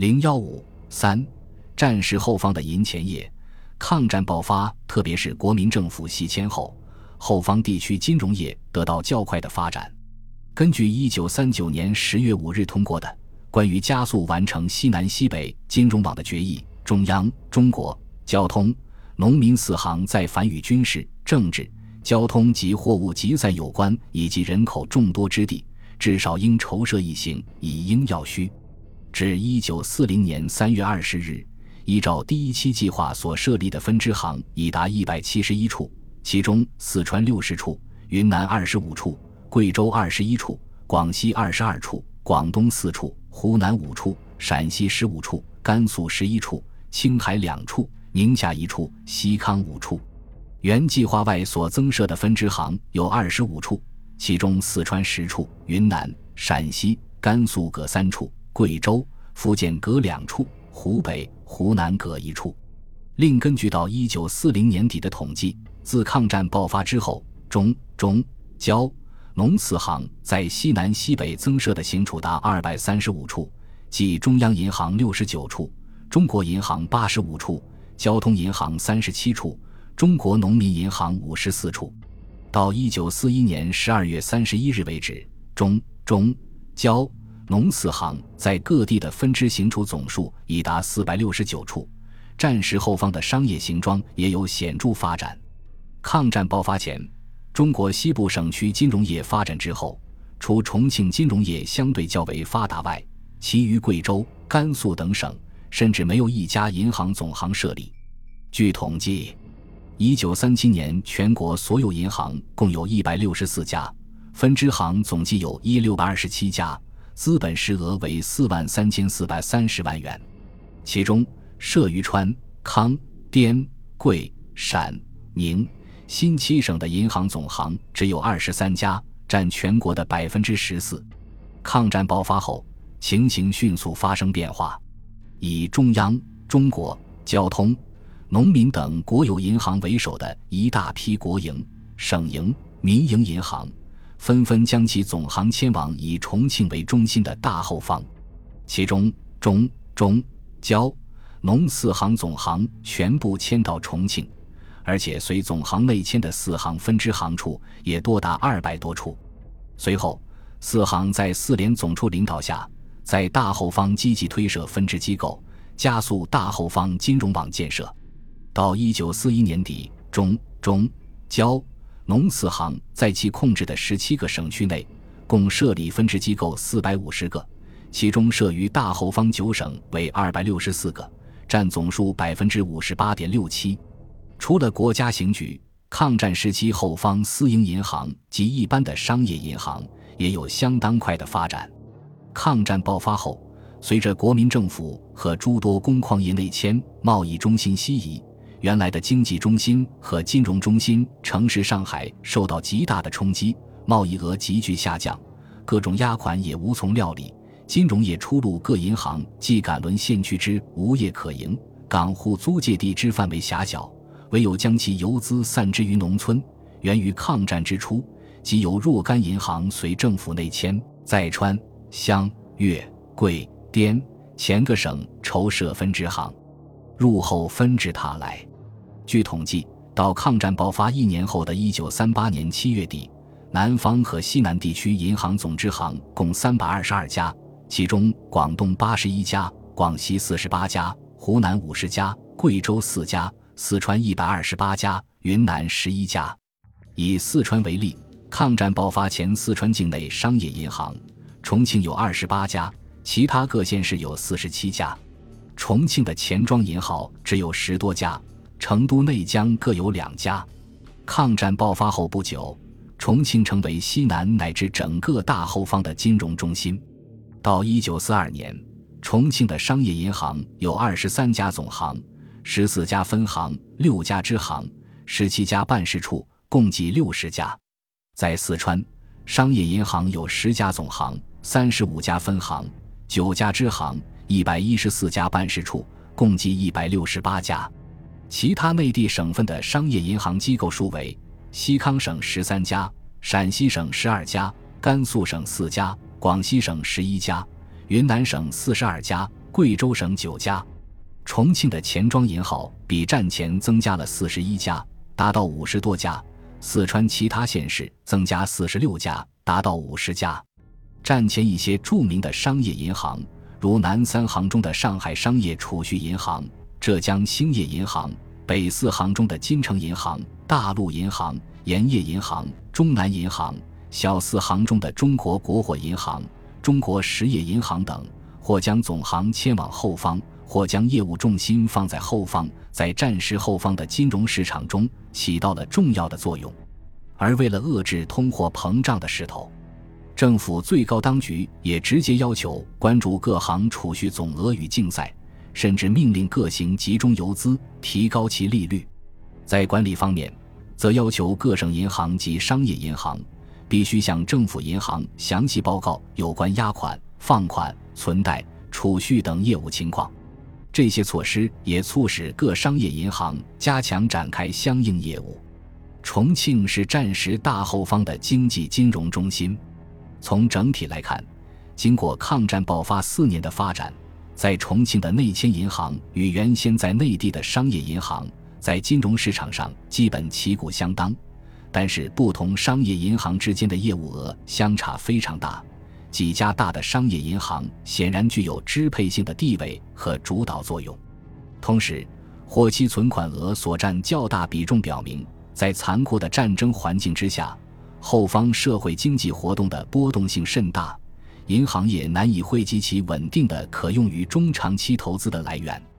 零幺五三，战时后方的银钱业，抗战爆发，特别是国民政府西迁后，后方地区金融业得到较快的发展。根据一九三九年十月五日通过的关于加速完成西南西北金融网的决议，中央、中国交通、农民四行在凡与军事、政治、交通及货物集散有关以及人口众多之地，至少应筹设一行，以应要需。至一九四零年三月二十日，依照第一期计划所设立的分支行已达一百七十一处，其中四川六十处，云南二十五处，贵州二十一处，广西二十二处，广东四处，湖南五处，陕西十五处，甘肃十一处，青海两处，宁夏一处，西康五处。原计划外所增设的分支行有二十五处，其中四川十处，云南、陕西、甘肃各三处。贵州、福建各两处，湖北、湖南各一处。另根据到一九四零年底的统计，自抗战爆发之后，中、中、交、农四行在西南西北增设的行处达二百三十五处，即中央银行六十九处，中国银行八十五处，交通银行三十七处，中国农民银行五十四处。到一九四一年十二月三十一日为止，中、中、交。农四行在各地的分支行处总数已达四百六十九处，战时后方的商业行庄也有显著发展。抗战爆发前，中国西部省区金融业发展之后，除重庆金融业相对较为发达外，其余贵州、甘肃等省甚至没有一家银行总行设立。据统计，一九三七年全国所有银行共有一百六十四家，分支行总计有一六百二十七家。资本实额为四万三千四百三十万元，其中设于川、康、滇、贵、陕、宁、新七省的银行总行只有二十三家，占全国的百分之十四。抗战爆发后，情形迅速发生变化，以中央、中国交通、农民等国有银行为首的一大批国营、省营、民营银行。纷纷将其总行迁往以重庆为中心的大后方，其中中、中、交、农四行总行全部迁到重庆，而且随总行内迁的四行分支行处也多达二百多处。随后，四行在四联总处领导下，在大后方积极推设分支机构，加速大后方金融网建设。到一九四一年底，中、中、交。农四行在其控制的十七个省区内，共设立分支机构四百五十个，其中设于大后方九省为二百六十四个，占总数百分之五十八点六七。除了国家行局，抗战时期后方私营银行及一般的商业银行也有相当快的发展。抗战爆发后，随着国民政府和诸多工矿业内迁，贸易中心西移。原来的经济中心和金融中心城市上海受到极大的冲击，贸易额急剧下降，各种押款也无从料理，金融业出路各银行既赶沦陷区之无业可营，港户租借地之范围狭小，唯有将其游资散之于农村。源于抗战之初，即有若干银行随政府内迁，在川、湘、粤、桂、滇前个省筹设分支行，入后分至他来。据统计，到抗战爆发一年后的一九三八年七月底，南方和西南地区银行总支行共三百二十二家，其中广东八十一家，广西四十八家，湖南五十家，贵州四家，四川一百二十八家，云南十一家。以四川为例，抗战爆发前，四川境内商业银行，重庆有二十八家，其他各县市有四十七家，重庆的钱庄银行只有十多家。成都、内江各有两家。抗战爆发后不久，重庆成为西南乃至整个大后方的金融中心。到一九四二年，重庆的商业银行有二十三家总行、十四家分行、六家支行、十七家办事处，共计六十家。在四川，商业银行有十家总行、三十五家分行、九家支行、一百一十四家办事处，共计一百六十八家。其他内地省份的商业银行机构数为：西康省十三家，陕西省十二家，甘肃省四家，广西省十一家，云南省四十二家，贵州省九家。重庆的钱庄银号比战前增加了四十一家，达到五十多家；四川其他县市增加四十六家，达到五十家。战前一些著名的商业银行，如南三行中的上海商业储蓄银行、浙江兴业银行、北四行中的金城银行、大陆银行、盐业银行、中南银行、小四行中的中国国货银行、中国实业银行等，或将总行迁往后方。或将业务重心放在后方，在战时后方的金融市场中起到了重要的作用。而为了遏制通货膨胀的势头，政府最高当局也直接要求关注各行储蓄总额与竞赛，甚至命令各行集中游资，提高其利率。在管理方面，则要求各省银行及商业银行必须向政府银行详细报告有关押款、放款、存贷、储蓄等业务情况。这些措施也促使各商业银行加强展开相应业务。重庆是战时大后方的经济金融中心。从整体来看，经过抗战爆发四年的发展，在重庆的内迁银行与原先在内地的商业银行在金融市场上基本旗鼓相当，但是不同商业银行之间的业务额相差非常大。几家大的商业银行显然具有支配性的地位和主导作用，同时，活期存款额所占较大比重，表明在残酷的战争环境之下，后方社会经济活动的波动性甚大，银行业难以汇集其稳定的可用于中长期投资的来源。